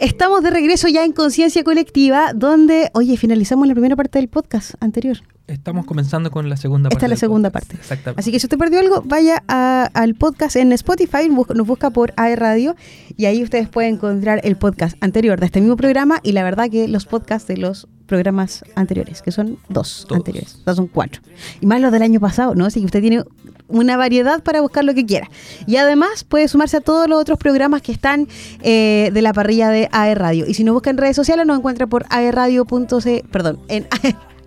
Estamos de regreso ya en Conciencia Colectiva, donde, oye, finalizamos la primera parte del podcast anterior. Estamos comenzando con la segunda parte. Esta es la segunda podcast. parte. Exactamente. Así que si usted perdió algo, vaya a- al podcast en Spotify, nos busca por AE Radio y ahí ustedes pueden encontrar el podcast anterior de este mismo programa y la verdad que los podcasts de los programas anteriores, que son dos Todos. anteriores, o sea, son cuatro. Y más los del año pasado, ¿no? Así que usted tiene una variedad para buscar lo que quiera. Y además puede sumarse a todos los otros programas que están eh, de la parrilla de AE Radio. Y si nos busca en redes sociales, nos encuentra por aeradio.c, perdón, en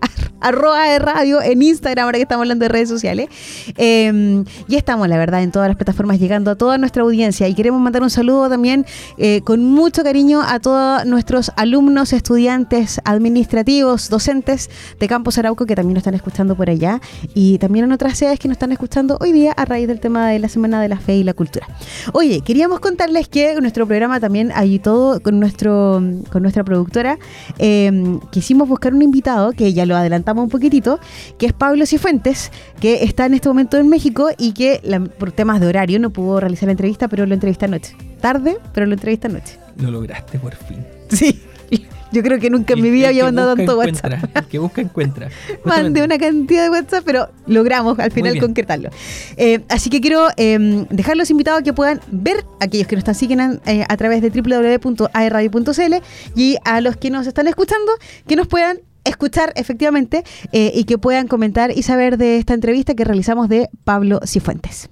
arroba de radio en Instagram, ahora que estamos hablando de redes sociales. Eh, y estamos, la verdad, en todas las plataformas llegando a toda nuestra audiencia. Y queremos mandar un saludo también eh, con mucho cariño a todos nuestros alumnos, estudiantes, administrativos, docentes de Campos Arauco que también nos están escuchando por allá. Y también en otras sedes que nos están escuchando hoy día a raíz del tema de la Semana de la Fe y la Cultura. Oye, queríamos contarles que nuestro programa también hay todo con nuestro con nuestra productora. eh, quisimos buscar un invitado que ya lo adelantamos un poquitito, que es Pablo Cifuentes, que está en este momento en México y que la- por temas de horario no pudo realizar la entrevista, pero lo entrevista anoche. Tarde, pero lo entrevista anoche. Lo lograste por fin. Sí. Yo creo que nunca en mi vida había mandado tanto. WhatsApp. El que busca, encuentra. Mandé una cantidad de WhatsApp, pero logramos al final concretarlo. Eh, así que quiero eh, dejarlos invitados a que puedan ver, aquellos que nos están siguen eh, a través de www.aerradio.cl y a los que nos están escuchando, que nos puedan escuchar efectivamente eh, y que puedan comentar y saber de esta entrevista que realizamos de Pablo Cifuentes.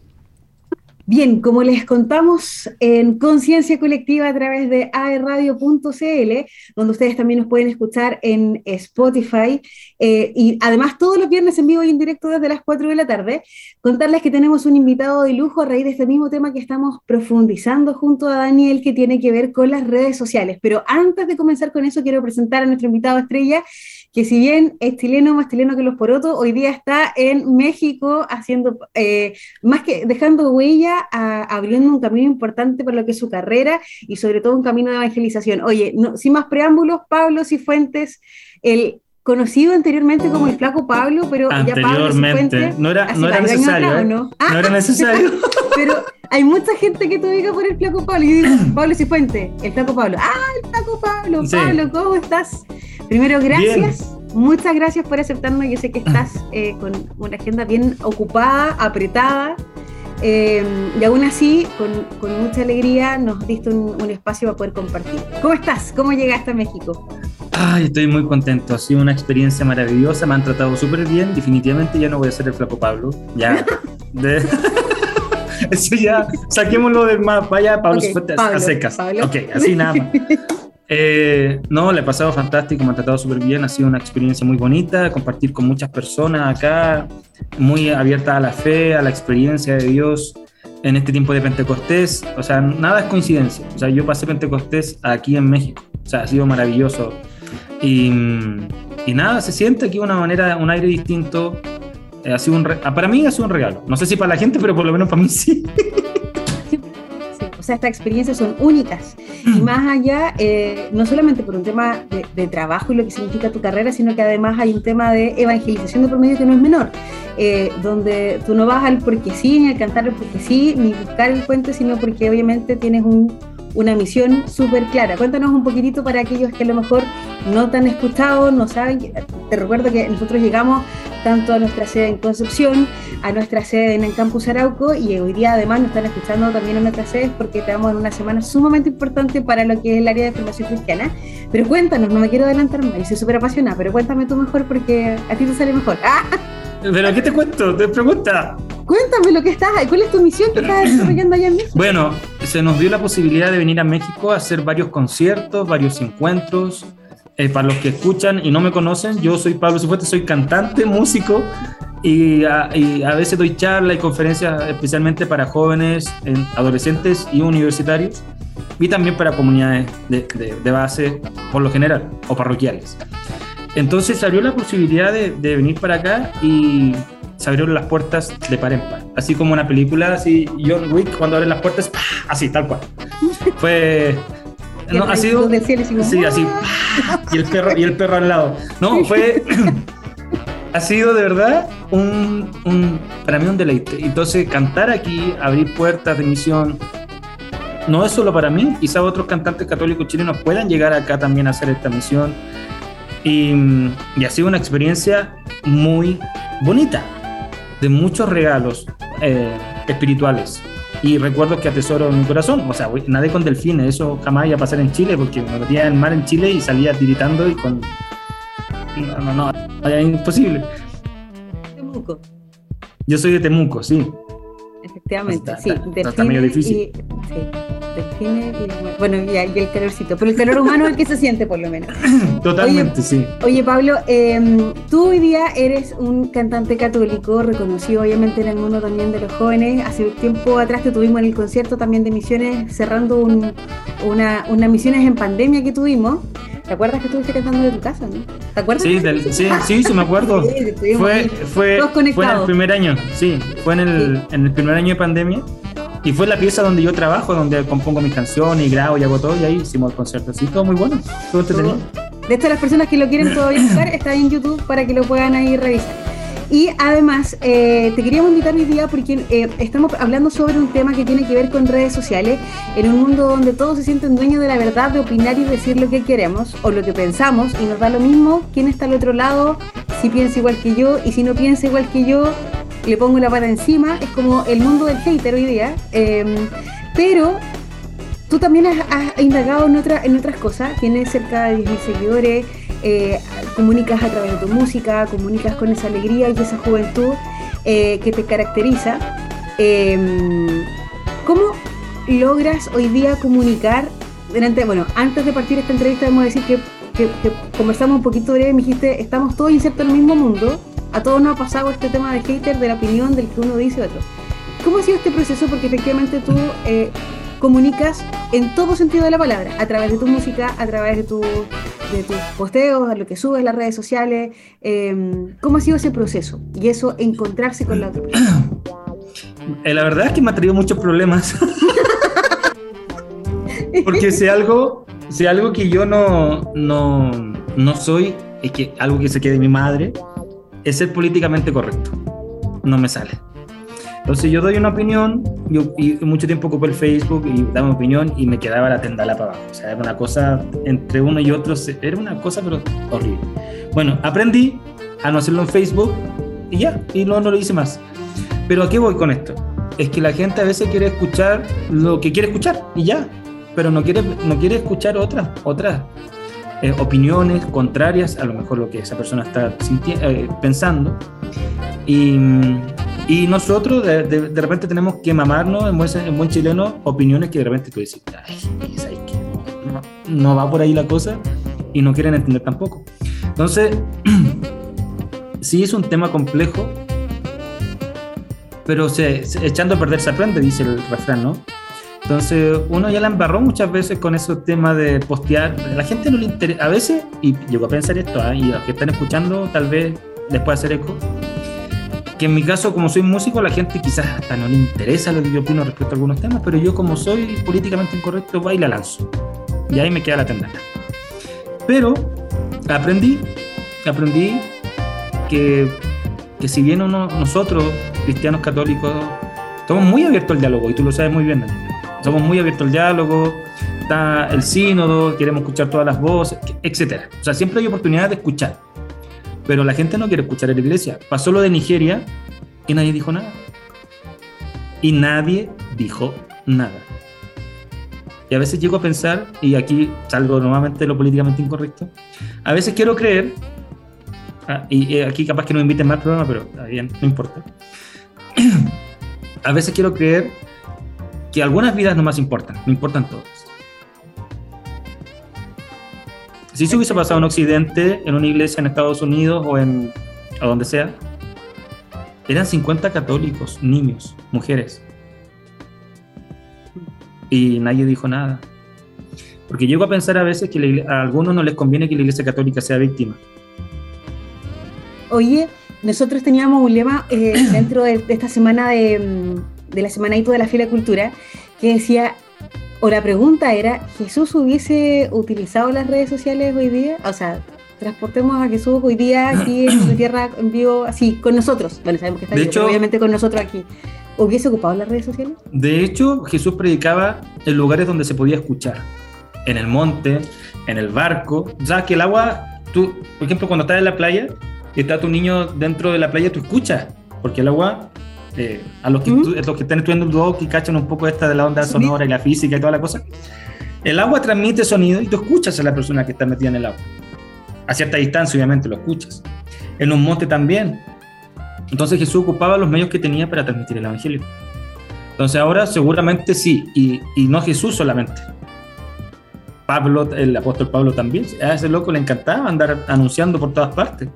Bien, como les contamos en Conciencia Colectiva a través de aerradio.cl, donde ustedes también nos pueden escuchar en Spotify eh, y además todos los viernes en vivo y en directo desde las 4 de la tarde, contarles que tenemos un invitado de lujo a raíz de este mismo tema que estamos profundizando junto a Daniel que tiene que ver con las redes sociales. Pero antes de comenzar con eso, quiero presentar a nuestro invitado estrella, que si bien es chileno, más chileno que los porotos, hoy día está en México haciendo, eh, más que dejando huella, a- abriendo un camino importante para lo que es su carrera y sobre todo un camino de evangelización. Oye, no, sin más preámbulos, Pablo Cifuentes, el conocido anteriormente como el flaco Pablo, pero ya Pablo No era, no era necesario. atrás, ¿eh? ¿no? Ah, No era necesario. pero hay mucha gente que te ubica por el flaco Pablo. Y digo, Pablo Cifuentes, el flaco Pablo. Ah, el flaco Pablo. Sí. Pablo, ¿cómo estás? Primero, gracias. Muchas gracias por aceptarnos. Yo sé que estás eh, con una agenda bien ocupada, apretada. eh, y aún así, con, con mucha alegría, nos diste un, un espacio para poder compartir. ¿Cómo estás? ¿Cómo llegaste a México? Ay, estoy muy contento. Ha sido una experiencia maravillosa. Me han tratado súper bien. Definitivamente ya no voy a ser el flaco Pablo. Ya. De- Eso ya. Saquémoslo del mapa. Ya, Pablo Ok, se fue a- Pablo, a secas. Pablo. Ok, así nada más. Eh, no, le he pasado fantástico, me han tratado súper bien, ha sido una experiencia muy bonita, compartir con muchas personas acá, muy abierta a la fe, a la experiencia de Dios en este tiempo de Pentecostés. O sea, nada es coincidencia. O sea, yo pasé Pentecostés aquí en México. O sea, ha sido maravilloso. Y, y nada, se siente aquí una manera, un aire distinto. Eh, ha sido un re- para mí ha sido un regalo. No sé si para la gente, pero por lo menos para mí sí. O sea, estas experiencias son únicas. Y más allá, eh, no solamente por un tema de, de trabajo y lo que significa tu carrera, sino que además hay un tema de evangelización de por medio que no es menor, eh, donde tú no vas al porque sí, ni al cantar el porque sí, ni buscar el puente, sino porque obviamente tienes un- una misión súper clara. Cuéntanos un poquitito para aquellos que a lo mejor no te han escuchado, no saben. Te recuerdo que nosotros llegamos tanto a nuestra sede en Concepción, a nuestra sede en el Campus Arauco y hoy día además nos están escuchando también en otras sedes porque estamos en una semana sumamente importante para lo que es el área de formación cristiana. Pero cuéntanos, no me quiero adelantar más, soy súper apasionada, pero cuéntame tú mejor porque a ti te sale mejor. ¡Ah! ¿Pero qué te cuento? Te pregunta. Cuéntame lo que estás, cuál es tu misión que estás desarrollando allá en México. Bueno, se nos dio la posibilidad de venir a México a hacer varios conciertos, varios encuentros. Eh, para los que escuchan y no me conocen, yo soy Pablo Cifuentes, soy cantante, músico y a, y a veces doy charlas y conferencias especialmente para jóvenes, en- adolescentes y universitarios y también para comunidades de, de- de base por lo general o parroquiales. Entonces se abrió la posibilidad de, de venir para acá y se abrieron las puertas de par en par. Así como una película, así John Wick cuando abren las puertas, ¡pah! así, tal cual. Fue... No, ha sido... como, Sí, así. ¡pah! Y el perro, y el perro al lado. No, fue... ha sido de verdad un, un- para mí un deleite. Entonces, cantar aquí, abrir puertas de misión, no es solo para mí, quizá otros cantantes católicos chilenos puedan llegar acá también a hacer esta misión. Y, y ha sido una experiencia muy bonita, de muchos regalos eh, espirituales y recuerdos que atesoro en mi corazón. O sea, nadé con delfines, eso jamás iba a pasar en Chile porque me metía en el mar en Chile y salía tiritando y con. No, no, no, era imposible. Temuco, Yo soy de Temuco, sí. Efectivamente, Está- sí. está- está medio difícil. Y, sí, delfines y, bueno, y, y el calorcito. Pero el calor humano es el que se siente, por lo menos. Totalmente, sí. Oye, Pablo, eh, tú hoy día eres un cantante católico, reconocido obviamente en el mundo también de los jóvenes. Hace tiempo atrás te tuvimos en el concierto también de Misiones, cerrando un- una, unas misiones en pandemia que tuvimos. ¿Te acuerdas que estuviste cantando de tu casa, no? ¿Te acuerdas? Sí, del- sí, sí, sí, me acuerdo. Sí, Fue, fue, fue en el primer año, sí, fue en el, en el primer año de pandemia. Y fue la pieza donde yo trabajo, donde compongo mis canciones y grabo y hago todo, y ahí hicimos el concierto. Así, todo muy bueno, todo entretenido. De hecho, las personas que lo quieren todavía buscar, está ahí en YouTube para que lo puedan ahí revisar. Y además, eh, te queríamos invitar hoy día porque eh, estamos hablando sobre un tema que tiene que ver con redes sociales, en un mundo donde todos se sienten dueños de la verdad, de opinar y decir lo que queremos o lo que pensamos, y nos da lo mismo quién está al otro lado, si piensa igual que yo, y si no piensa igual que yo, le pongo la pata encima. Es como el mundo del hater hoy día. Eh, pero tú también has, has indagado en, otra, en otras cosas, tienes cerca de 10.000 seguidores, eh, comunicas a través de tu música, comunicas con esa alegría y esa juventud eh, que te caracteriza. Eh, ¿Cómo logras hoy día comunicar? Delante, bueno, antes de partir esta entrevista, debemos decir que conversamos un poquito breve, me dijiste, estamos todos insertos en el mismo mundo, a todos nos ha pasado este tema de hater, de la opinión, del que uno dice otro. ¿Cómo ha sido este proceso? Porque efectivamente tú eh, comunicas en todo sentido de la palabra, a través de tu música, a través de, tu, tus posteos, a lo que subes, las redes sociales. eh, ¿Cómo ha sido ese proceso? Y eso, encontrarse con la otra persona. Eh, la verdad es que me ha traído muchos problemas. Porque si algo, si algo que yo no, no, no soy, es que algo que se quede de mi madre, es ser políticamente correcto. No me sale. Entonces yo doy una opinión, yo y mucho tiempo ocupé el Facebook y daba mi opinión y me quedaba la tendala para abajo. O sea, era una cosa, entre uno y otro, era una cosa pero horrible. Bueno, aprendí a no hacerlo en Facebook y ya, y no, no lo hice más. Pero ¿a qué voy con esto? Es que la gente a veces quiere escuchar lo que quiere escuchar y ya, pero no quiere, no quiere escuchar otras, otras eh, opiniones contrarias a lo mejor lo que esa persona está eh, pensando. Y, y nosotros de, de- de repente tenemos que mamarnos en buen, en buen chileno opiniones que de repente tú dices, ay. No, no va por ahí la cosa y no quieren entender tampoco. Entonces, sí es un tema complejo, pero se, se- echando a perder se aprende, dice el refrán, ¿no? Entonces, uno ya la embarró muchas veces con esos temas de postear. A la gente no le interesa, a veces, y llegó a pensar esto, ¿ah? y los que están escuchando, tal vez les pueda hacer eco, que en mi caso, como soy músico, la gente quizás hasta no le interesa lo que yo opino respecto a algunos temas, pero yo, como soy políticamente incorrecto, va y la lanzo. Y ahí me queda la tendana. Pero aprendí, aprendí que, que si bien uno, nosotros, cristianos católicos, estamos muy abiertos al diálogo, y tú lo sabes muy bien, Daniel. somos muy abiertos al diálogo, está el sínodo, queremos escuchar todas las voces, etcétera. O sea, siempre hay oportunidad de escuchar, pero la gente no quiere escuchar en la iglesia. Pasó lo de Nigeria y nadie dijo nada. Y nadie dijo nada. Y a veces llego a pensar, y aquí salgo nuevamente de lo políticamente incorrecto, a veces quiero creer, ah, y aquí capaz que no me inviten más al programa, pero está bien, no importa. a veces quiero creer que algunas vidas no más importan, no importan todas. Si se hubiese pasado en Occidente, en una iglesia en Estados Unidos o en o donde sea, eran 50 católicos, niños, mujeres. Y nadie dijo nada. Porque llego a pensar a veces que a algunos no les conviene que la iglesia católica sea víctima. Oye, nosotros teníamos un lema eh, dentro de, esta semana de, mm, de la semanito de la Fiel Cultura que decía, o la pregunta era, ¿Jesús hubiese utilizado las redes sociales hoy día? O sea, transportemos a Jesús hoy día aquí en la tierra en vivo, así, con nosotros. Bueno, sabemos que está De hecho- obviamente con nosotros aquí. hubiese ocupado las redes sociales? De hecho, Jesús predicaba en lugares donde se podía escuchar. En el monte, en el barco. Ya que el agua, tú, por ejemplo, cuando estás en la playa y está tu niño dentro de la playa, tú escuchas. Porque el agua, eh, a los que, ¿Mm? tú- los que están estudiando el blog y cachan un poco esta de la onda sonora y la física y toda la cosa, el agua transmite sonido y tú escuchas a la persona que está metida en el agua. A cierta distancia, obviamente, lo escuchas. En un monte también. Entonces Jesús ocupaba los medios que tenía para transmitir el Evangelio. Entonces ahora seguramente sí, y, y no Jesús solamente. Pablo, el apóstol Pablo también, a ese loco le encantaba andar anunciando por todas partes.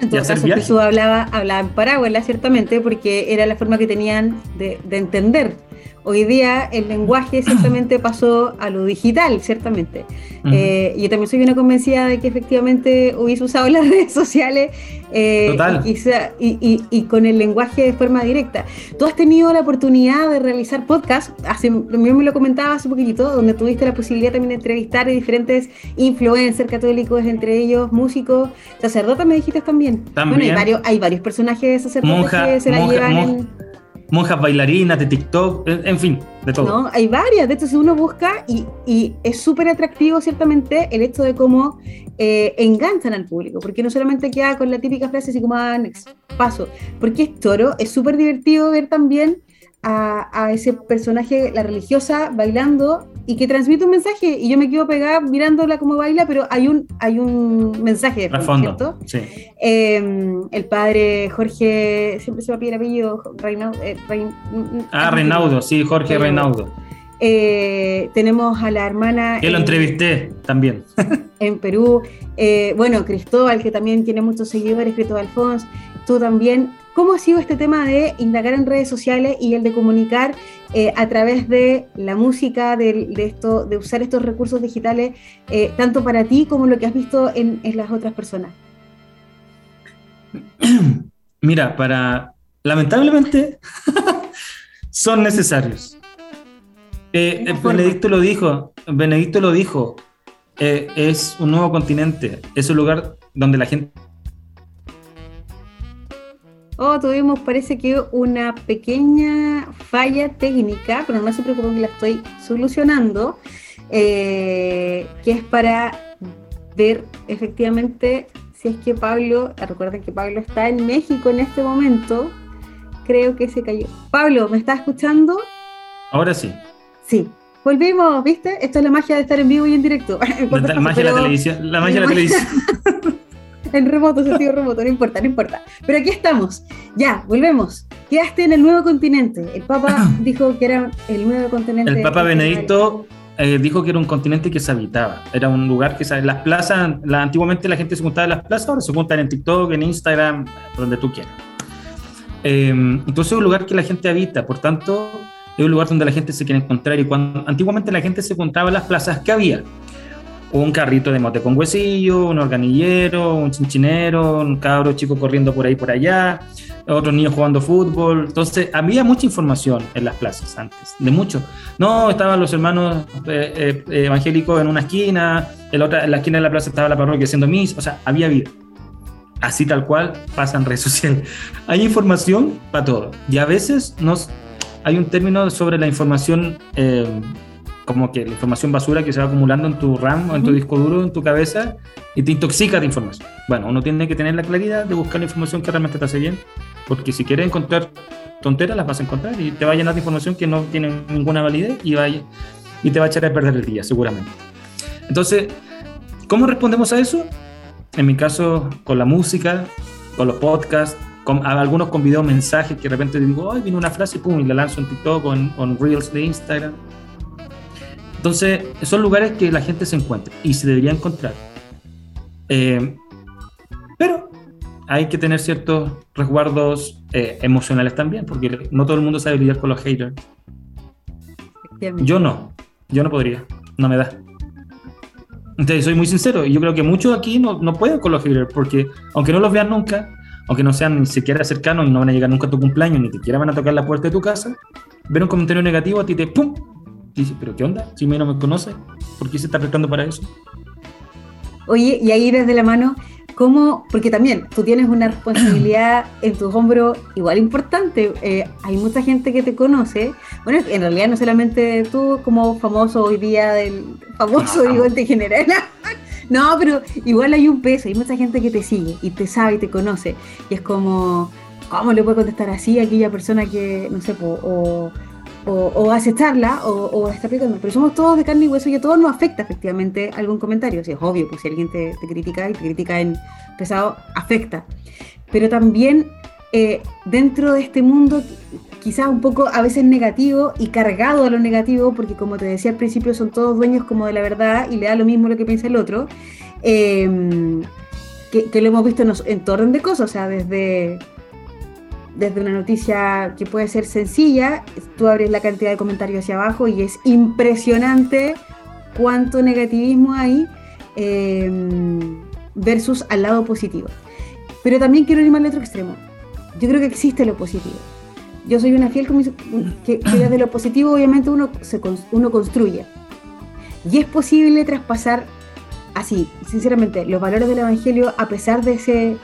En Y todo hacer caso. Jesús hablaba, hablaba en parábola, ciertamente, porque era la forma que tenían de, de entender. Hoy día el lenguaje ciertamente pasó a lo digital, ciertamente. Ujú. Eh, yo también soy una convencida de que efectivamente hubiese usado las redes sociales eh, Total. Y, quizá- y- y- y con el lenguaje de forma directa. Tú has tenido la oportunidad de realizar podcast, hace, también me lo comentaba hace poquitito, donde tuviste la posibilidad también de entrevistar a diferentes influencers católicos, entre ellos músicos, sacerdotes me dijiste también. También. Bueno, hay varios, hay varios personajes sacerdotes Monja- que se la monja- llevan monja- en... Monjas bailarinas de TikTok, en, fin, de todo. ¿no? Hay varias, de hecho, si uno busca, y, es súper atractivo, ciertamente, el hecho de cómo eh, enganchan al público, porque no solamente queda con la típica frase así como ah, paso, porque es toro, es súper divertido ver también a, a ese personaje, la religiosa, bailando y que transmite un mensaje, y yo me quedo pegada mirándola como baila, pero hay un, hay un mensaje de fondo. Eh, el padre Jorge, siempre se me pide el apellido, Reinau- eh, Rein- Ah, Reinaudo, sí, Jorge Reinaudo. eh, tenemos a la hermana Que lo en- entrevisté también. en Perú. Eh, bueno, Cristóbal, que también tiene muchos seguidores, Cristóbal Fons, tú también. ¿Cómo ha sido este tema de indagar en redes sociales y el de comunicar eh, a través de la música, de, de esto, de usar estos recursos digitales, eh, tanto para ti como lo que has visto en, en las otras personas? Mira, para. Lamentablemente, son necesarios. Eh, eh. Benedicto lo dijo. Benedicto lo dijo. eh, es un nuevo continente. Es un lugar donde la gente. Oh, tuvimos, parece que una pequeña falla técnica, pero no se preocupen que la estoy solucionando, eh, que es para ver efectivamente si es que Pablo, recuerden que Pablo está en México en este momento, creo que se cayó. Pablo, ¿me estás escuchando? Ahora sí. Sí. Volvimos, ¿viste? Esto es la magia de estar en vivo y en directo. La, magia de la televisión. La magia de la televisión. en remoto, sentido remoto, no importa, no importa. Pero aquí estamos. Ya, volvemos. Quedaste en el nuevo continente. El Papa dijo que era el nuevo continente. El Papa Benedicto eh, dijo que era un continente que se habitaba. Era un lugar que se, las plazas, la, antiguamente la gente se juntaba en las plazas, ahora se juntan en TikTok, en Instagram, donde tú quieras. Eh, entonces es un lugar que la gente habita, por tanto es un lugar donde la gente se quiere encontrar y cuando antiguamente la gente se juntaba en las plazas que había un carrito de mote con huesillo, un organillero, un chinchinero, un cabro chico corriendo por ahí por allá, otros niños jugando fútbol. Entonces había mucha información en las plazas antes, de mucho. No, estaban los hermanos eh, eh, evangélicos en una esquina, en la, otra, en la esquina de la plaza estaba la parroquia haciendo mis, o sea, había vida. Así tal cual pasan redes sociales. Hay información para todo. Y a veces nos, hay un término sobre la información, eh, como que la información basura que se va acumulando en tu RAM o en tu disco duro, en tu cabeza, y te intoxica de información. Bueno, uno tiene que tener la claridad de buscar la información que realmente te hace bien, porque si quieres encontrar tonteras, las vas a encontrar y te va a llenar de información que no tiene ninguna validez y, va a- y te va a echar a perder el día, seguramente. Entonces, ¿cómo respondemos a eso? En mi caso, con la música, con los podcasts, con, algunos con video mensajes que de repente digo, ay, viene una frase, pum, y la lanzo en TikTok o en, o en Reels de Instagram. Entonces, son lugares que la gente se encuentra y se debería encontrar. Eh, pero hay que tener ciertos resguardos eh, emocionales también, porque no todo el mundo sabe lidiar con los haters. Yo no, yo no podría, no me da. Entonces, soy muy sincero, y yo creo que muchos aquí no, no pueden con los haters, porque aunque no los vean nunca, aunque no sean ni siquiera cercanos y no van a llegar nunca a tu cumpleaños, ni siquiera van a tocar la puerta de tu casa, ver un comentario negativo a ti te ¡pum! Dice, ¿pero qué onda? Si mí no me conoce, ¿por qué se está prestando para eso? Oye, y ahí desde la mano, cómo, porque también tú tienes una responsabilidad en tus hombros igual importante. Eh, hay mucha gente que te conoce. Bueno, en realidad no solamente tú como famoso hoy día del famoso, digo, en general. no, pero igual hay un peso, hay mucha gente que te sigue y te sabe y te conoce. Y es como, ¿cómo le puedo contestar así a aquella persona que, no sé, o o, o acecharla o, o está aplicando. Pero somos todos de carne y hueso y a todos nos afecta efectivamente algún comentario. Si es obvio, pues si alguien te, critica y te critica en pesado, afecta. Pero también eh, dentro de este mundo quizás un poco a veces negativo y cargado a lo negativo, porque como te decía al principio, son todos dueños como de la verdad y le da lo mismo lo que piensa el otro. Eh, que, lo hemos visto en, en orden de cosas, o sea, desde desde una noticia que puede ser sencilla, tú abres la cantidad de comentarios hacia abajo y es impresionante cuánto negativismo hay eh, versus al lado positivo. Pero también quiero ir más al otro extremo. Yo creo que existe lo positivo. Yo soy una fiel que, que desde lo positivo obviamente uno, se, uno construye. Y es posible traspasar así, sinceramente, los valores del Evangelio a pesar de ese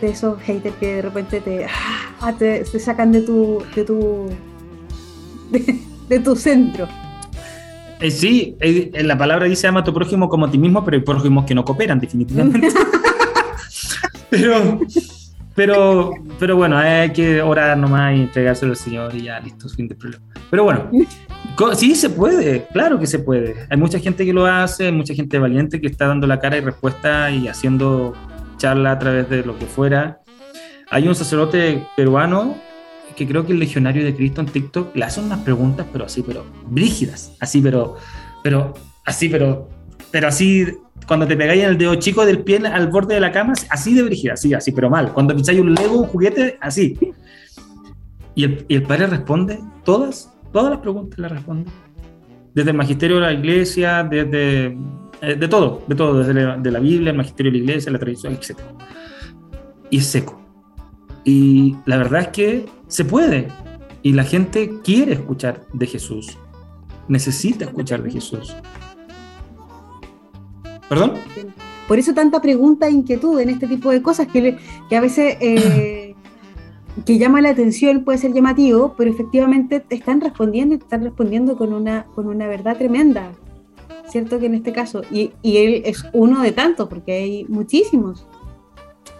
de esos haters que de repente te, ah, te, te, sacan de tu de tu de, de tu centro. Eh, sí, eh, la palabra dice ama a tu prójimo como a ti mismo, pero hay prójimos que no cooperan definitivamente. pero, pero, pero bueno, hay que orar nomás y entregárselo al Señor y ya, listo, fin de problema. Pero bueno, sí se puede, claro que se puede. Hay mucha gente que lo hace, hay mucha gente valiente que está dando la cara y respuesta y haciendo charla a través de lo que fuera. Hay un sacerdote peruano que creo que el legionario de Cristo en TikTok le hace unas preguntas, pero así, pero brígidas, así, pero, pero, así, pero, pero así, cuando te pegáis el dedo chico del pie al borde de la cama, así de brígida, así, así, pero mal. Cuando pincháis un Lego, un juguete, así. Y el, y el padre responde todas, todas las preguntas las responde. Desde el magisterio de la iglesia, desde eh, de todo, de todo, desde la, la Biblia, el magisterio de la iglesia, la tradición, etc. Y es seco. Y la verdad es que se puede. Y la gente quiere escuchar de Jesús. Necesita escuchar de Jesús. ¿Perdón? Por eso tanta pregunta e inquietud en este tipo de cosas que, que a veces eh, que llama la atención, puede ser llamativo, pero efectivamente están respondiendo y están respondiendo con una, con una verdad tremenda. ¿cierto? Que en este caso, y, y, él es uno de tantos, porque hay muchísimos.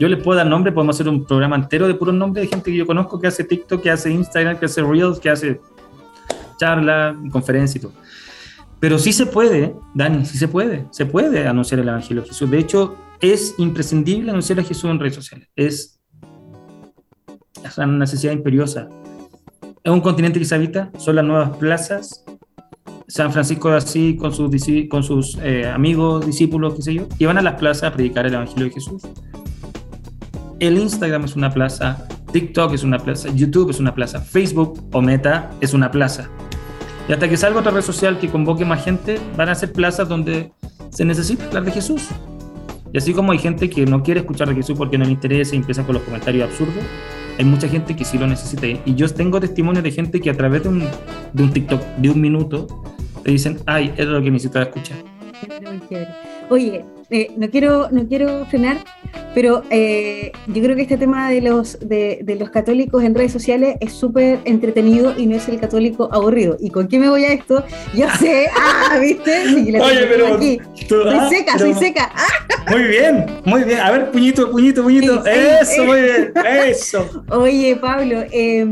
Yo les puedo dar nombre, podemos hacer un programa entero de puros nombres de gente que yo conozco que hace TikTok, que hace Instagram, que hace Reels, que hace charla, conferencia y todo. Pero sí se puede, Dani, sí se puede, se puede anunciar el Evangelio de Jesús. De hecho, es imprescindible anunciar a Jesús en redes sociales. Es, una necesidad imperiosa. Es un continente que se habita, son las nuevas plazas, San Francisco de Asís con sus, con sus eh, amigos, discípulos, qué sé yo, y van a las plazas a predicar el Evangelio de Jesús. El Instagram es una plaza, TikTok es una plaza, YouTube es una plaza, Facebook o Meta es una plaza. Y hasta que salga otra red social que convoque más gente, van a ser plazas donde se necesita hablar de Jesús. Y así como hay gente que no quiere escuchar de Jesús porque no le interesa y empieza con los comentarios absurdos, hay mucha gente que sí lo necesita. Y yo tengo testimonios de gente que a través de un, de un TikTok de un minuto te dicen, ay, es lo que necesitaba escuchar. Oye, eh, no, quiero, no quiero frenar, pero eh, yo creo que este tema de los, de, de los católicos en redes sociales es súper entretenido y no es el católico aburrido. ¿Y con qué me voy a esto? Yo sé, ah, ¿viste? Sí, Oye, pero... Aquí. Tú, soy ah, seca, pero... soy seca. Ah. Muy bien, muy bien. A ver, puñito, puñito, puñito. Sí, eso, muy bien, eso. Oye, Pablo, eh,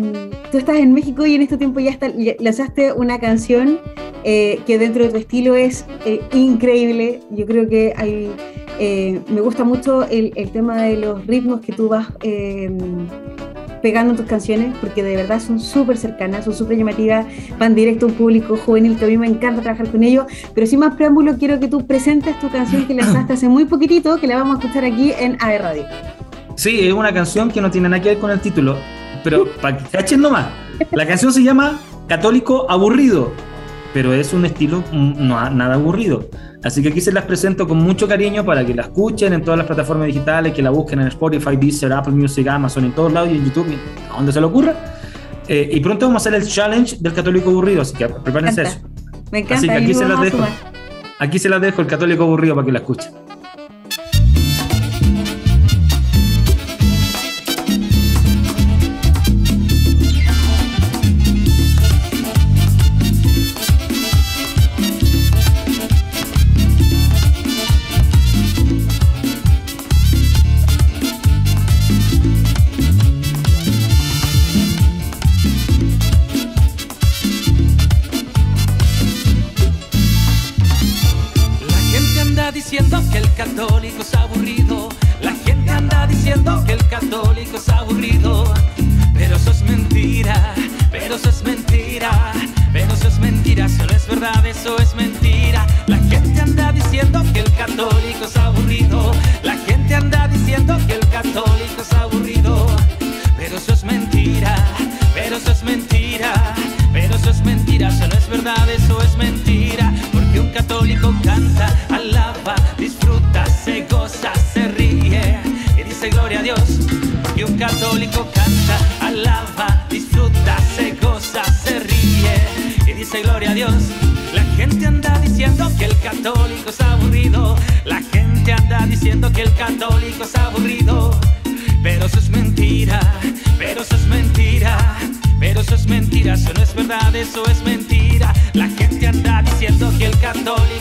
tú estás en México y en este tiempo ya, está, lanzaste una canción eh, que dentro de tu estilo es eh, increíble. Yo creo que hay, eh, me gusta mucho el, tema de los ritmos que tú vas pegando en tus canciones, porque de verdad son súper cercanas, son súper llamativas, van directo a un público juvenil, que a mí me encanta trabajar con ellos. Pero sin más preámbulo, quiero que tú presentes tu canción que lanzaste hace muy poquitito, que la vamos a escuchar aquí en AE Radio. Sí, es una canción que no tiene nada que ver con el título, pero para que cachen nomás. La canción se llama Católico Aburrido pero es un estilo no, nada aburrido. Así que aquí se las presento con mucho cariño para que la escuchen en todas las plataformas digitales, que la busquen en Spotify, Deezer, Apple Music, Amazon, en todos lados y en YouTube, donde se le ocurra. Eh, y pronto vamos a hacer el challenge del católico aburrido, así que prepárense eso. Me encanta. Así que aquí se las dejo. Aquí se las dejo el católico aburrido para que la escuchen.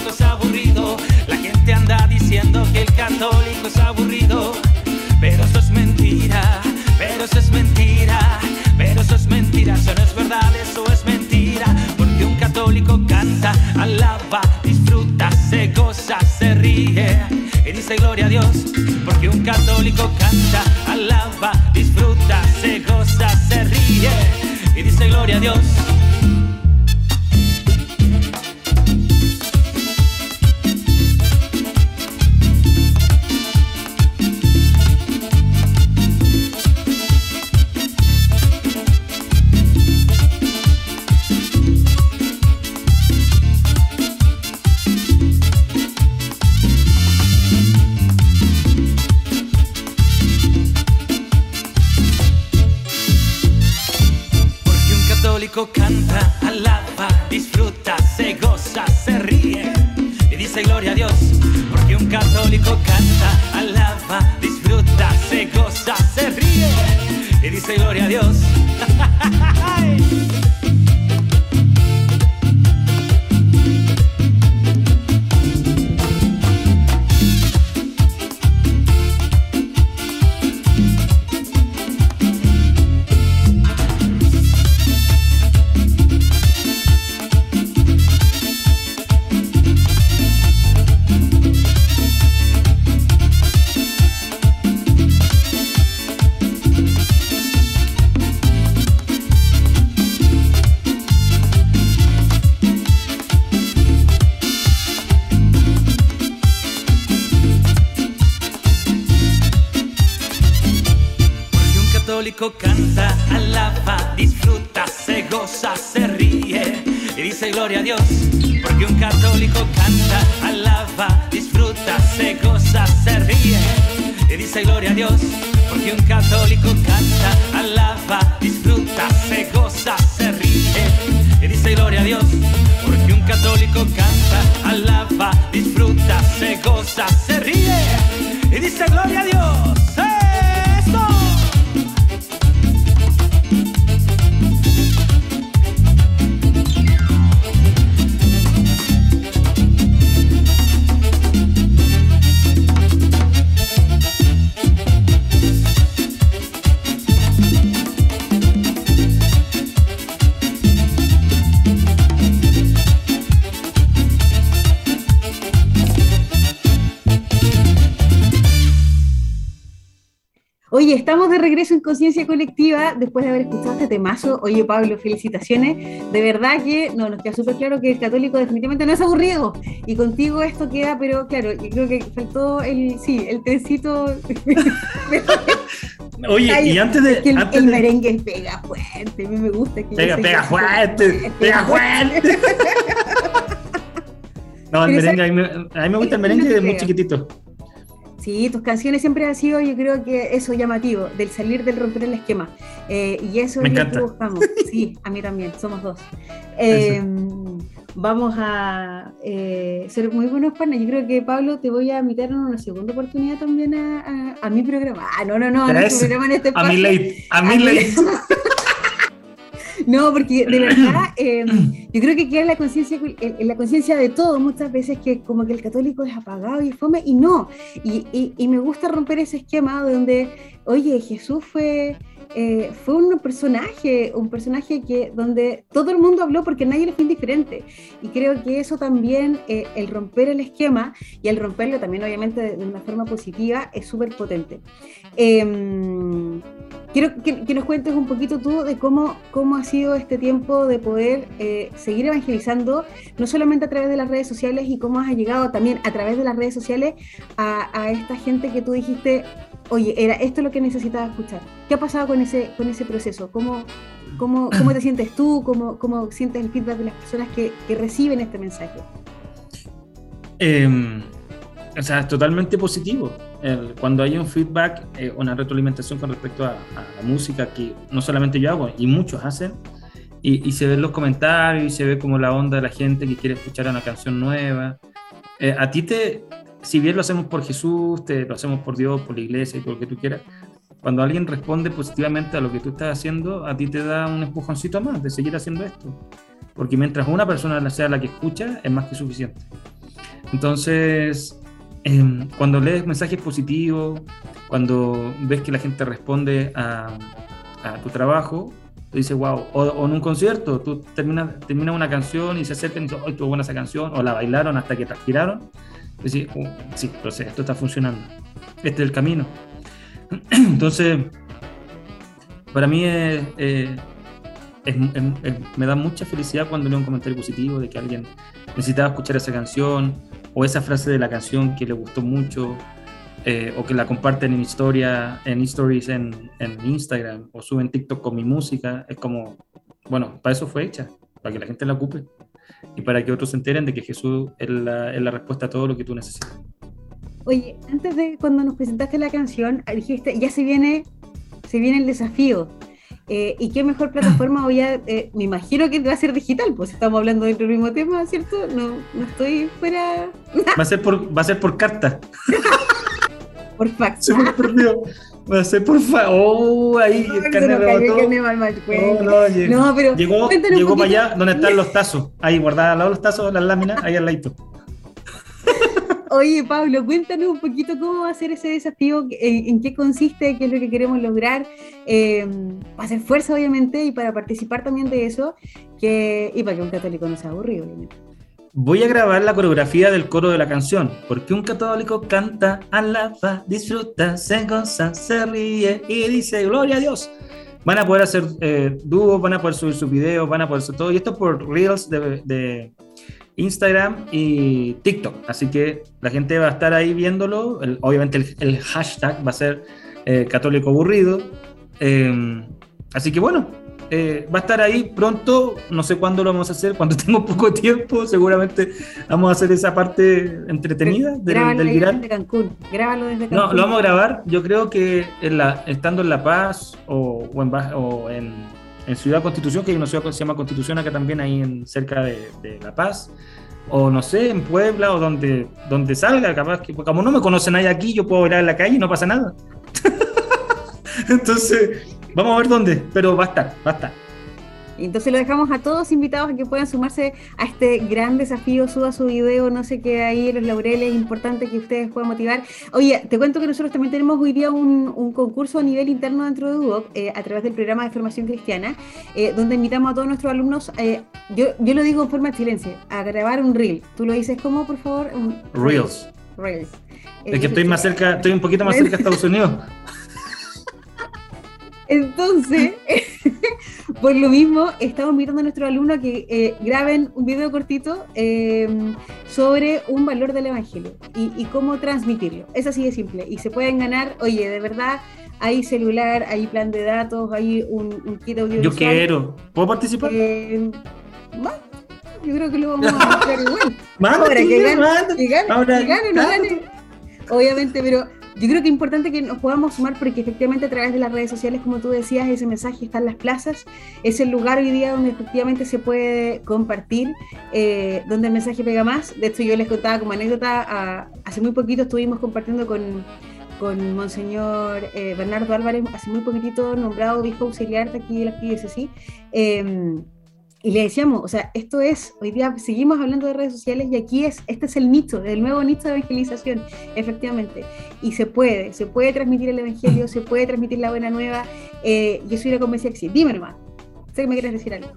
Es aburrido, la gente anda diciendo que el católico es aburrido, pero eso es mentira, pero eso es mentira, pero eso es mentira, eso no es verdad, eso es mentira, porque un católico canta, alaba, disfruta, se goza, se ríe y dice gloria a Dios, porque un católico canta, alaba, disfruta, se goza, se ríe y dice gloria a Dios. Oye, estamos de regreso en Conciencia Colectiva después de haber escuchado este temazo. Oye, Pablo, felicitaciones. De verdad que no, nos queda súper claro que el católico definitivamente no es aburrido. Y contigo esto queda, pero claro, yo creo que faltó el, sí, el trencito. Oye, Ay, y antes de. es que el, antes el de- merengue pega fuerte, a mí me gusta. Que Pega, pega fuerte, pega fuerte. No, el merengue, a mí, me, a mí me gusta el merengue de muy chiquitito. Sí, tus canciones siempre han sido, yo creo que eso llamativo, del salir del romper el esquema. Eh, y eso Me es lo encanta. que buscamos. Sí, a mí también, somos dos. Eh, vamos a eh, ser muy buenos panas. Yo creo que, Pablo, te voy a invitar en una segunda oportunidad también a, a- a mi programa. Ah, no, no, no, a Eso. programa en este A mi late, a mi A mi- late. No, porque de verdad, eh, yo creo que queda en la conciencia en la conciencia de todos muchas veces que como que el católico es apagado y fome, y no. Y, y- y me gusta romper ese esquema donde, oye, Jesús fue, eh, fue un personaje, un personaje que donde todo el mundo habló porque nadie le fue indiferente. Y creo que eso también, eh, el romper el esquema y el romperlo también obviamente de, de una forma positiva, es súper potente. Em, quiero que, nos cuentes un poquito tú de cómo, cómo ha sido este tiempo de poder eh, seguir evangelizando, no solamente a través de las redes sociales y cómo has llegado también a través de las redes sociales a, esta gente que tú dijiste, oye, era esto lo que necesitaba escuchar. ¿Qué ha pasado con ese, con ese proceso? ¿Cómo, cómo, cómo te sientes tú? ¿Cómo, ¿Cómo sientes el feedback de las personas que, que reciben este mensaje? Eh, o sea, es totalmente positivo. El- cuando hay un feedback, eh, una retroalimentación con respecto a, a la música que no solamente yo hago y muchos hacen, y, y se ven los comentarios y se ve como la onda de la gente que quiere escuchar una canción nueva. Eh, a ti te, si bien lo hacemos por Jesús, te, lo hacemos por Dios, por la iglesia y por lo que tú quieras, cuando alguien responde positivamente a lo que tú estás haciendo, a ti te da un empujoncito más de seguir haciendo esto. Porque mientras una persona sea la que escucha, es más que suficiente. Entonces, eh, cuando lees mensajes positivos, cuando ves que la gente responde a, tu trabajo, tú dices, wow, o, en un concierto, tú terminas termina una canción y se acercan y dicen, ¡ay, estuvo buena esa canción! O la bailaron hasta que transpiraron. Decís, "Oh, sí, entonces esto está funcionando. Este es el camino. Entonces, para mí eh, me da mucha felicidad cuando leo un comentario positivo de que alguien necesitaba escuchar esa canción o esa frase de la canción que le gustó mucho eh, o que la comparten en historia, en stories en, Instagram o suben TikTok con mi música. Es como, bueno, para eso fue hecha, para que la gente la ocupe y para que otros se enteren de que Jesús es la, es la respuesta a todo lo que tú necesitas. Oye, antes de cuando nos presentaste la canción, dijiste, ya se viene, se viene el desafío. Eh, ¿Y qué mejor plataforma voy a...? eh, me imagino que va a ser digital, pues estamos hablando del mismo tema, ¿cierto? No, no estoy fuera Va a ser por, va a ser por carta. por fax. Se me perdió. Va a ser por fa. Oh, ahí cayó el carnet Oh, no, llegó, No, pero llegó, llegó para allá donde están los tazos. Ahí guardadas al lado de los tazos, las láminas, ahí al ladito. Oye, Pablo, cuéntanos un poquito cómo va a ser ese desafío, en, qué consiste, qué es lo que queremos lograr, para hacer fuerza, obviamente, y para participar también de eso, y para que un católico no sea aburrido, obviamente. Voy a grabar la coreografía del coro de la canción, porque un católico canta, alaba, disfruta, se goza, se ríe y dice gloria a Dios. Van a poder hacer eh, dúos, van a poder subir sus videos, van a poder hacer todo. Y esto por Reels de, de Instagram y TikTok. Así que la gente va a estar ahí viéndolo. El- obviamente el, el hashtag va a ser eh, católico aburrido. Eh, así que bueno, eh, va a estar ahí pronto. No sé cuándo lo vamos a hacer. Cuando tengo poco tiempo, seguramente vamos a hacer esa parte entretenida del, Grábalo del ahí viral. desde Cancún, grábalo desde Cancún. No, lo vamos a grabar. Yo creo que en la, estando en La Paz o, o en, o en, en Ciudad Constitución, que hay una ciudad que se llama Constitución acá también, ahí en, cerca de, La Paz, o no sé, en Puebla o donde, donde salga, capaz que, como no me conocen ahí aquí, yo puedo bailar en la calle y no pasa nada. Entonces, vamos a ver dónde, pero va a estar, va a estar. Entonces lo dejamos a todos invitados a que puedan sumarse a este gran desafío, suba su video, no sé qué ahí en los laureles, importante que ustedes puedan motivar. Oye, te cuento que nosotros también tenemos hoy día un, un concurso a nivel interno dentro de UDOC, eh, a través del programa de formación cristiana, eh, donde invitamos a todos nuestros alumnos, eh, yo, yo lo digo en forma chilense, a grabar un reel. ¿Tú lo dices cómo, por favor? Un Reels. Reels. Es que estoy más cerca, estoy un poquito más cerca de Estados Unidos. Entonces, por lo mismo, estamos invitando a nuestros alumnos a que eh, graben un video cortito eh, sobre un valor del Evangelio y, y cómo transmitirlo. Es así de simple. Y se pueden ganar, oye, de verdad, hay celular, hay plan de datos, hay un, un kit audiovisual. Yo quiero. ¿Puedo participar? Eh, bueno, yo creo que lo vamos a hacer igual. Mándate, Ahora que gane, que gane, Ahora, que gane, no gane. Obviamente, pero yo creo que es importante que nos podamos sumar porque efectivamente a través de las redes sociales, como tú decías, ese mensaje está en las plazas, es el lugar hoy día donde efectivamente se puede compartir, eh, donde el mensaje pega más. De hecho, yo les contaba como anécdota, a- hace muy poquito estuvimos compartiendo con, con Monseñor eh, Bernardo Álvarez, hace muy poquitito nombrado obispo auxiliar de aquí de la arquidiócesis. Eh, y le decíamos, o sea, esto es, hoy día seguimos hablando de redes sociales y aquí es, este es el nicho, el nuevo nicho de evangelización, efectivamente. Y se puede, se puede transmitir el evangelio, se puede transmitir la buena nueva. Eh, yo soy una convencida que sí. Dime nomás, sé que me quieres decir algo.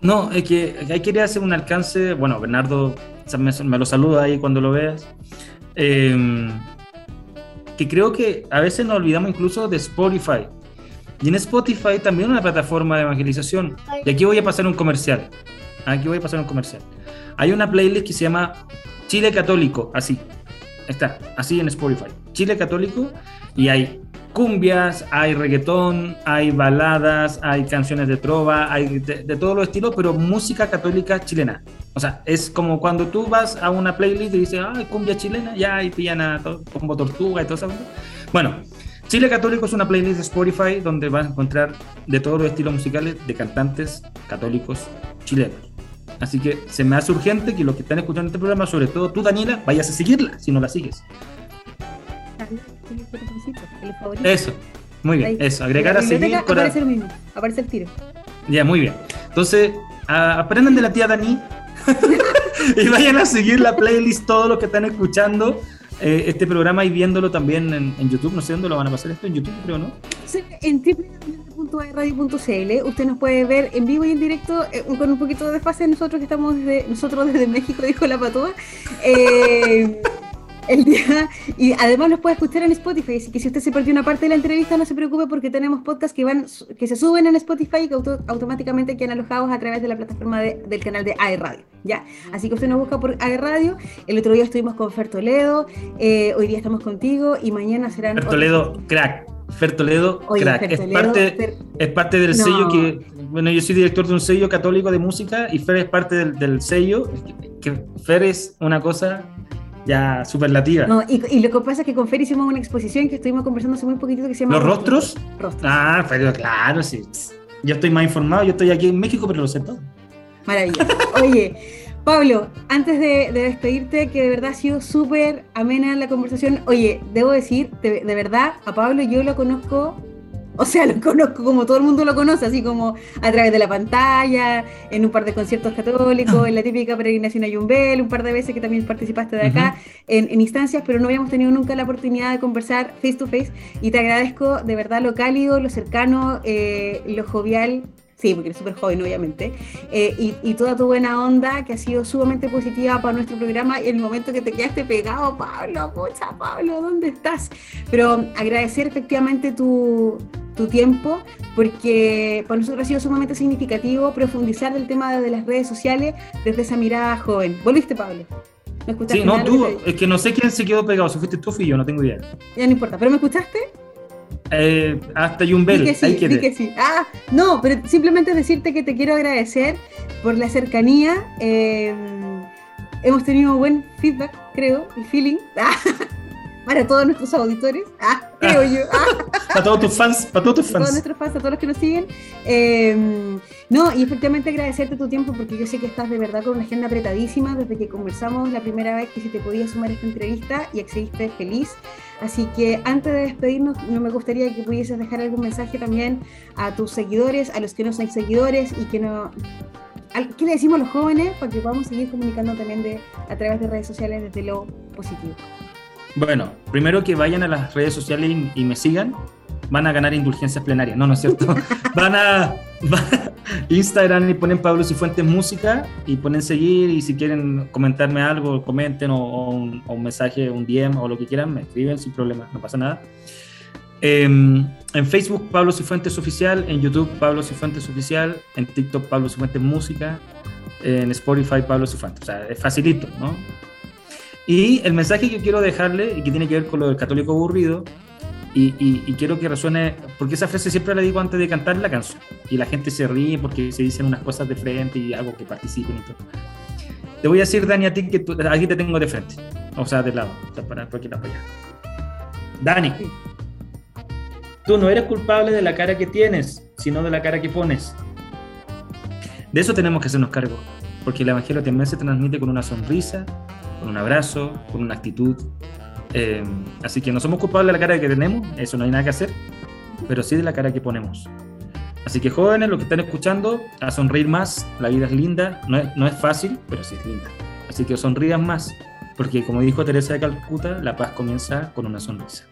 No, es que hay quería hacer un alcance. Bueno, Bernardo, me, lo saluda ahí cuando lo veas. Eh, que creo que a veces nos olvidamos incluso de Spotify. Y en Spotify también una plataforma de evangelización. Y aquí voy a pasar un comercial. Aquí voy a pasar un comercial. Hay una playlist que se llama Chile Católico, así. Está, así en Spotify. Chile Católico y hay cumbias, hay reggaetón, hay baladas, hay canciones de trova, hay de, de todos los estilos, pero música católica chilena. O sea, es como cuando tú vas a una playlist y dices, ah, cumbia chilena, ya, y pillan a to- como tortuga y todo eso. Bueno, Chile Católico es una playlist de Spotify donde vas a encontrar de todos los estilos musicales de cantantes católicos chilenos. Así que se me hace urgente que los que están escuchando este programa, sobre todo tú, Daniela, vayas a seguirla si no la sigues. Eso, muy bien, eso, agregar a seguir. Aparece lo mismo, aparece el tiro. Ya, muy bien. Entonces, aprendan de la tía Dani y vayan a seguir la playlist, todos los que están escuchando eh, este programa y viéndolo también en, YouTube. No sé dónde lo van a pasar esto, en YouTube creo, ¿no? Sí, En www.radio.cl usted nos puede ver en vivo y en directo eh, con un poquito de desfase nosotros que estamos desde, nosotros desde México, dijo la patúa. Eh, el día, y además nos puede escuchar en Spotify, así que si usted se perdió una parte de la entrevista no se preocupe porque tenemos podcasts que van que se suben en Spotify y que auto- automáticamente quedan alojados a través de la plataforma de- del canal de AE Radio, ¿ya? Así que usted nos busca por AE Radio, el otro día estuvimos con Fer Toledo, eh, hoy día estamos contigo y mañana serán... Fer otros- Toledo, crack. Fer Toledo, Oye, crack. Fer es, parte, Fer- es parte del No. sello que. Bueno, yo soy director de un sello católico de música y Fer es parte del, del sello. Que Fer es una cosa ya superlativa. No, y, y lo que pasa es que con Fer hicimos una exposición que estuvimos conversando hace muy poquitito que se llama ¿Los rostros? Rostros. Ah, pero claro, sí. Yo estoy más informado, yo estoy aquí en México, pero lo sé todo. Maravilloso. Oye, Pablo, antes de, de despedirte, que de verdad ha sido súper amena la conversación. Oye, debo decir, de, de verdad, a Pablo yo lo conozco, o sea, lo conozco como todo el mundo lo conoce, así como a través de la pantalla, en un par de conciertos católicos, en la típica peregrinación a Yumbel, un par de veces que también participaste de acá, en, en instancias, pero no habíamos tenido nunca la oportunidad de conversar face to face. Y te agradezco de verdad lo cálido, lo cercano, eh, lo jovial. Sí, porque eres súper joven, obviamente. eh, y, y toda tu buena onda que ha sido sumamente positiva para nuestro programa. Y el momento que te quedaste pegado, Pablo, pucha, Pablo, ¿dónde estás? Pero agradecer efectivamente tu, tu tiempo, porque para nosotros ha sido sumamente significativo profundizar del tema de las redes sociales desde esa mirada joven. ¿Volviste, Pablo? ¿Me escuchaste? Sí, no, tú, es que no sé quién se quedó pegado, si fuiste tú o fui yo, no tengo idea. Ya no importa, ¿pero me escuchaste? Eh, hasta Yumbel, que sí, ahí que sí. Ah, no, pero simplemente decirte que te quiero agradecer por la cercanía. eh, hemos tenido buen feedback, creo, y feeling. para todos nuestros auditores. Ah, creo yo. Ah, Para todos tus fans, para todos tus a todos fans. nuestros fans, a todos los que nos siguen. Eh, no, y efectivamente agradecerte tu tiempo porque yo sé que estás de verdad con una agenda apretadísima desde que conversamos la primera vez que si te podías sumar a esta entrevista y accediste feliz. Así que antes de despedirnos, no me gustaría que pudieses dejar algún mensaje también a tus seguidores, a los que no son seguidores y que no... ¿Qué le decimos a los jóvenes para que podamos seguir comunicando también de, a través de redes sociales desde lo positivo? Bueno, primero que vayan a las redes sociales y, y me sigan, van a ganar indulgencias plenarias. No, no es cierto. van a, van a Instagram y ponen Pablo Cifuentes Música y ponen seguir y si quieren comentarme algo, comenten o, o un, o un mensaje, un DM o lo que quieran, me escriben sin problema, no pasa nada. Em, en Facebook Pablo Cifuentes Oficial, en YouTube Pablo Cifuentes Oficial, en TikTok Pablo Cifuentes Música, en Spotify Pablo Cifuentes. O sea, es facilito, ¿no? Y el mensaje que quiero dejarle y que tiene que ver con lo del católico aburrido, y, y- y quiero que resuene, porque esa frase siempre la digo antes de cantar la canción, y la gente se ríe porque se dicen unas cosas de frente y hago que participen y todo. Te voy a decir, Dani, a ti que tú- aquí te tengo de frente, o sea, de lado, o sea, para, para que la apoyar. Dani, tú no eres culpable de la cara que tienes, sino de la cara que pones. De eso tenemos que hacernos cargo, porque el Evangelio también se transmite con una sonrisa, con un abrazo, con una actitud. Eh, así que no somos culpables de la cara que tenemos, eso no hay nada que hacer, pero sí de la cara que ponemos. Así que jóvenes, los que están escuchando, a sonreír más, la vida es linda, no es, no es fácil, pero sí es linda. Así que sonrían más, porque como dijo Teresa de Calcuta, la paz comienza con una sonrisa.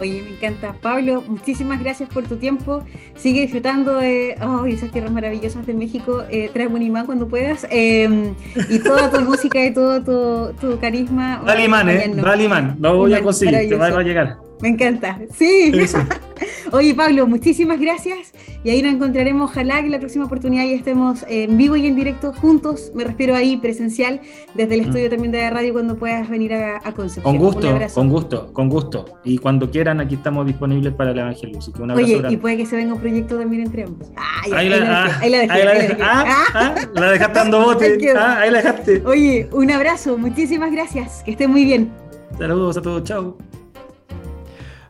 Oye, me encanta. Pablo, muchísimas gracias por tu tiempo. Sigue disfrutando de oh, esas tierras maravillosas de México. Eh, trae un imán cuando puedas. Eh, y toda tu música y todo tu, tu carisma. Dale imán, ¿eh? Dale imán. Lo voy a conseguir, te va a llegar. Me encanta. Sí. Eso. Oye, Pablo, muchísimas gracias. Y ahí nos encontraremos. Ojalá que la próxima oportunidad ya estemos en vivo y en directo juntos. Me refiero ahí presencial, desde el estudio también de radio, cuando puedas venir a, a Concepción. Con gusto, con gusto, con gusto. Y cuando quieran, aquí estamos disponibles para el Evangelio. Así que un abrazo Oye, y puede que se venga un proyecto también entre ambos. Ah, ya, Ahí la, ah, ahí la dejé, ahí la dejé. Ah, Ah. la dejaste dando bote. Ahí. Ah, la dejaste. Oye, un abrazo, muchísimas gracias, que estén muy bien. Saludos a todos, chao.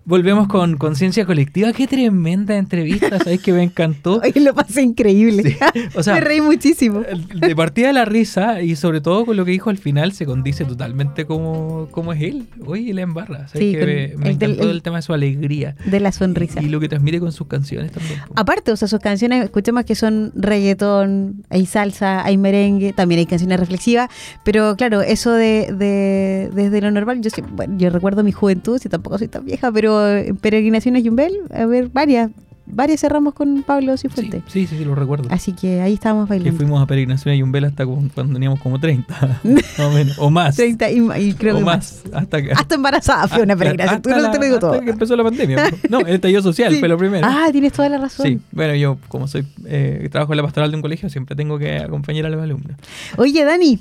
Volvemos con Conciencia Colectiva. Qué tremenda entrevista, ¿sabes que me encantó? Oye, lo pasé increíble. O sea, Me reí muchísimo. de partida la risa y sobre todo con lo que dijo al final se condice totalmente como, como es él. Oye, la embarra. ¿sabes Sí, que me, me el del- encantó el- el tema de su alegría. De la sonrisa. Y lo que transmite con sus canciones también. Aparte, o sea, sus canciones, escuchemos que son reggaetón, hay salsa, hay merengue, también hay canciones reflexivas, pero claro, eso de, de- desde lo normal, yo, bueno, yo recuerdo mi juventud, si tampoco soy tan vieja, pero en Peregrinaciones Yumbel, a ver, varias, varias cerramos con Pablo Sí, Cifuente. sí, sí, sí, lo recuerdo. Así que ahí estábamos Que bailando. fuimos a Peregrinación a Yumbel hasta cuando teníamos como 30, más o menos, o más. 30 y, y creo o que más. Hasta que, Hasta embarazada fue una peregrinación, tú no te lo digo hasta todo. que empezó la pandemia. No, el estallido social Sí. fue lo primero. Ah, tienes toda la razón. Sí, bueno, yo como soy eh, trabajo en la pastoral de un colegio, siempre tengo que acompañar a los alumnos. Oye, Dani,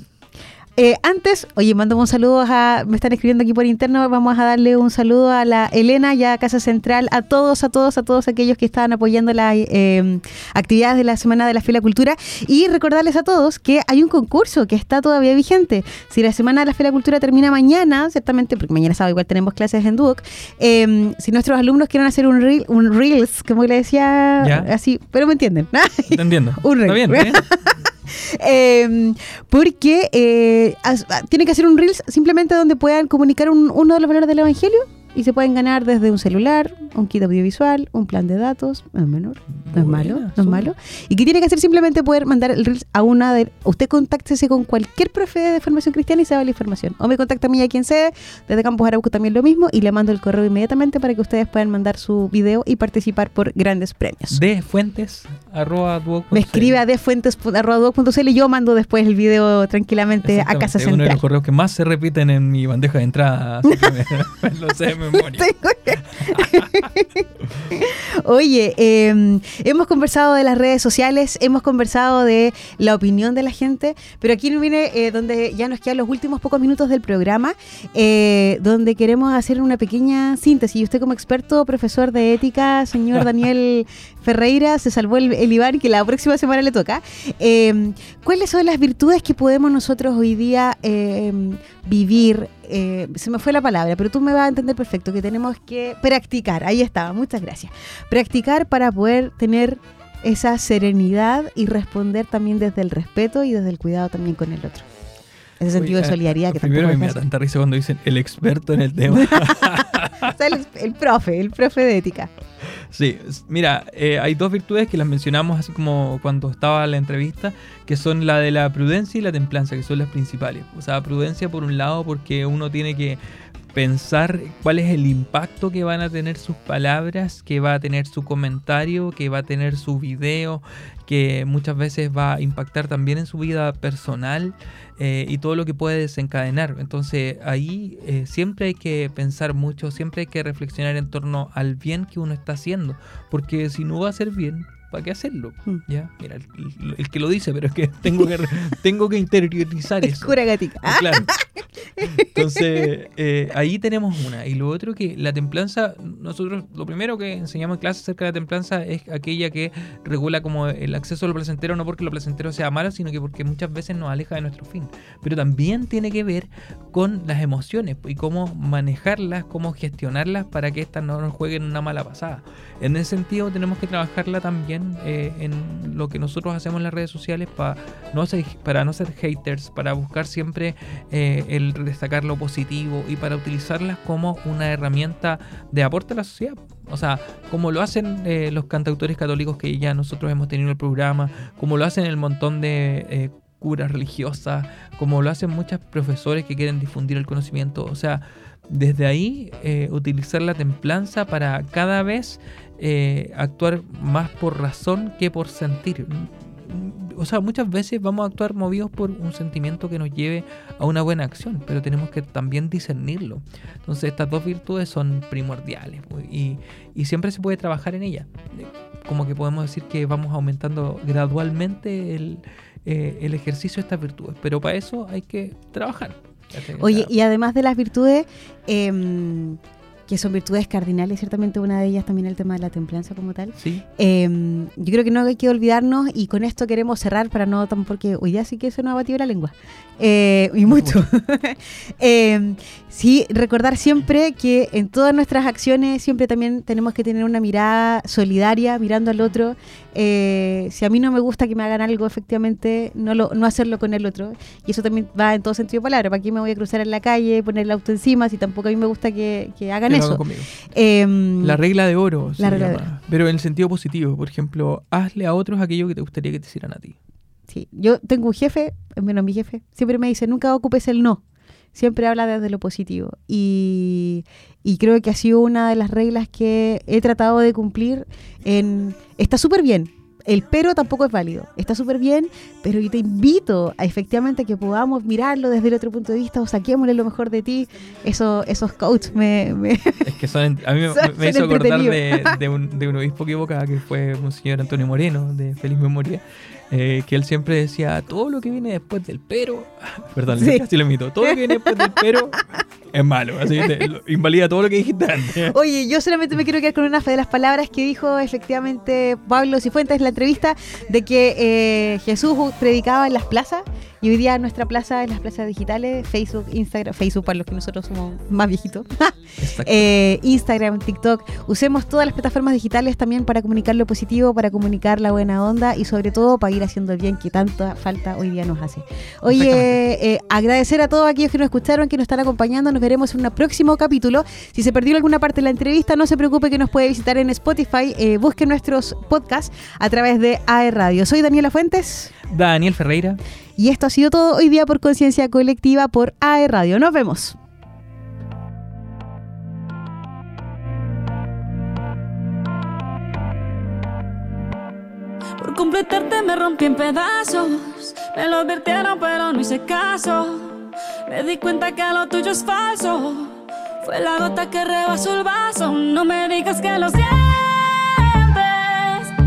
eh, antes, oye, mandamos un saludo a, me están escribiendo aquí por interno, vamos a darle un saludo a la Elena y a Casa Central, a todos, a todos, a todos aquellos que estaban apoyando las eh, actividades de la Semana de la Fe y la Cultura y recordarles a todos que hay un concurso que está todavía vigente. Si la Semana de la Fe y la Cultura termina mañana, ciertamente, porque mañana sábado igual tenemos clases en Duoc, eh, si nuestros alumnos quieren hacer un, reel, un Reels, como le decía, Ya. así, pero me entienden. Entendiendo. Un Está reel. bien, ¿eh? Porque eh, ah, tiene que hacer un Reels simplemente donde puedan comunicar un- uno de los valores del Evangelio y se pueden ganar desde un celular, un kit audiovisual, un plan de datos, no es menor, no es malo, no es malo. Y que tiene que hacer simplemente poder mandar el Reels a una de... Usted contáctese con cualquier profe de formación cristiana y se va la información. O me contacta a mí a quien sea, desde Campus Arauco también lo mismo, y le mando el correo inmediatamente para que ustedes puedan mandar su video y participar por grandes premios. De fuentes arroba Me escribe a defuentes.cl y yo mando después el video tranquilamente a Casa Es uno de los Central. correos que más se repiten en mi bandeja de entrada, así que me, me lo sé memoria. Oye, eh, hemos conversado de las redes sociales, hemos conversado de la opinión de la gente, pero aquí viene eh, donde ya nos quedan los últimos pocos minutos del programa, eh, donde queremos hacer una pequeña síntesis. Y usted como experto, profesor de ética, señor Daniel Ferreira, se salvó el, el Iván, que la próxima semana le toca. Eh, ¿Cuáles son las virtudes que podemos nosotros hoy día eh, vivir? Eh, se me fue la palabra, pero tú me vas a entender perfecto, que tenemos que practicar. Ahí estaba, muchas gracias. Practicar para poder tener esa serenidad y responder también desde el respeto y desde el cuidado también con el otro. Ese sentido de Oye, solidaridad que Primero me da tanta risa cuando dicen el experto en el tema. O sea, el, el profe, el profe de ética. Sí, mira, eh, hay dos virtudes que las mencionamos así como cuando estaba la entrevista, que son la de la prudencia y la templanza, que son las principales. O sea, prudencia por un lado porque uno tiene que pensar cuál es el impacto que van a tener sus palabras, que va a tener su comentario, que va a tener su video, que muchas veces va a impactar también en su vida personal eh, y todo lo que puede desencadenar. Entonces ahí eh, siempre hay que pensar mucho, siempre hay que reflexionar en torno al bien que uno está haciendo, porque si no va a ser bien, ¿para qué hacerlo? Mm. Ya, mira, el, que lo dice, pero es que tengo que, tengo que interiorizar Es eso. cura gatica. Ah, Claro. Entonces, eh, ahí tenemos una. Y lo otro que la templanza, nosotros lo primero que enseñamos en clase acerca de la templanza es aquella que regula como el acceso a lo placentero, no porque lo placentero sea malo, sino que porque muchas veces nos aleja de nuestro fin. Pero también tiene que ver con las emociones y cómo manejarlas, cómo gestionarlas para que éstas no nos jueguen una mala pasada. En ese sentido tenemos que trabajarla también eh, en lo que nosotros hacemos en las redes sociales para no ser, para no ser haters, para buscar siempre eh, el destacar lo positivo y para utilizarlas como una herramienta de aporte a la sociedad. O sea, como lo hacen eh, los cantautores católicos que ya nosotros hemos tenido en el programa, como lo hacen el montón de curas religiosas, como lo hacen muchos profesores que quieren difundir el conocimiento. O sea, desde ahí utilizar la templanza para cada vez eh, actuar más por razón que por sentir. O sea, muchas veces vamos a actuar movidos por un sentimiento que nos lleve a una buena acción, pero tenemos que también discernirlo. Entonces estas dos virtudes son primordiales y, y siempre se puede trabajar en ellas. Como que podemos decir que vamos aumentando gradualmente el, eh, el ejercicio de estas virtudes, pero para eso hay que trabajar. Oye, y además de las virtudes, em, que son virtudes cardinales, ciertamente una de ellas también el tema de la templanza como tal. sí, em, yo creo que no hay que olvidarnos y con esto queremos cerrar para no tan porque hoy día sí que se nos ha batido la lengua. Eh, y mucho. Em, sí, recordar siempre que en todas nuestras acciones siempre también tenemos que tener una mirada solidaria, mirando al otro. Eh, si a mí no me gusta que me hagan algo, efectivamente, no, lo, no hacerlo con el otro. Y eso también va en todo sentido de palabra. ¿Para qué me voy a cruzar en la calle, poner el auto encima, si tampoco a mí me gusta que, que hagan que lo hagan eso? Em, La regla de oro. se La regla de. Pero en el sentido positivo. Por ejemplo, hazle a otros aquello que te gustaría que te hicieran a ti. Sí, yo tengo un jefe, menos mi jefe, siempre me dice, nunca ocupes el no. Siempre habla desde lo positivo. Y, y creo que ha sido una de las reglas que he tratado de cumplir. En, está súper bien. El pero tampoco es válido. Está súper bien, pero yo te invito a efectivamente que podamos mirarlo desde el otro punto de vista o saquémosle lo mejor de ti. Eso, esos coaches me, me- Es que son, a mí me, Son- me hizo acordar de, un, de un obispo equivocado que fue un señor Antonio Moreno, de Feliz Memoria, eh, que él siempre decía, todo lo que viene después del pero, perdón, Sí. casi lo imito, todo lo que viene después del pero es malo, así lo- invalida todo lo que dijiste antes. Oye, yo solamente me quiero quedar con una de las palabras que dijo efectivamente Pablo Cifuentes en la entrevista de que eh, Jesús predicaba en las plazas y hoy día nuestra plaza en las plazas digitales, Facebook, Instagram, Facebook para los que nosotros somos más viejitos, eh, Instagram, TikTok, usemos todas las plataformas digitales también para comunicar lo positivo, para comunicar la buena onda y sobre todo para ir haciendo el bien que tanta falta hoy día nos hace. Oye, eh, agradecer a todos aquellos que nos escucharon, que nos están acompañando. Nos veremos en un próximo capítulo. Si se perdió alguna parte de la entrevista, no se preocupe que nos puede visitar en Spotify. Eh, busque nuestros podcasts a través de AE Radio. Soy Daniela Fuentes Daniel Ferreira. y esto ha sido todo hoy día por Conciencia Colectiva por AE Radio. Nos vemos. Por completarte me rompí en pedazos. Me lo advirtieron, pero no hice caso. Me di cuenta que lo tuyo es falso. Fue la gota que rebasó el vaso. No me digas que lo sientes.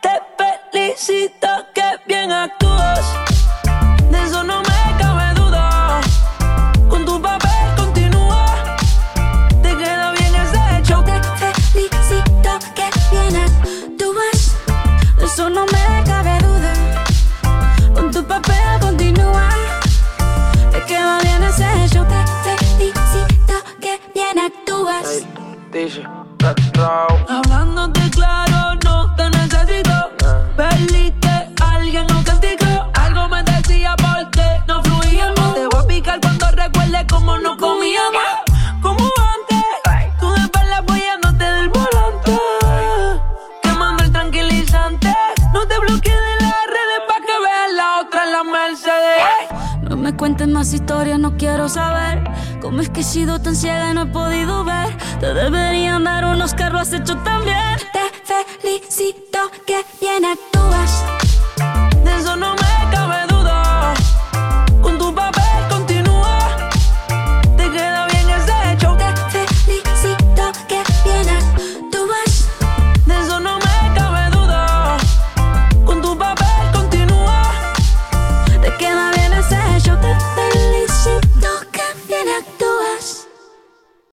Te felicito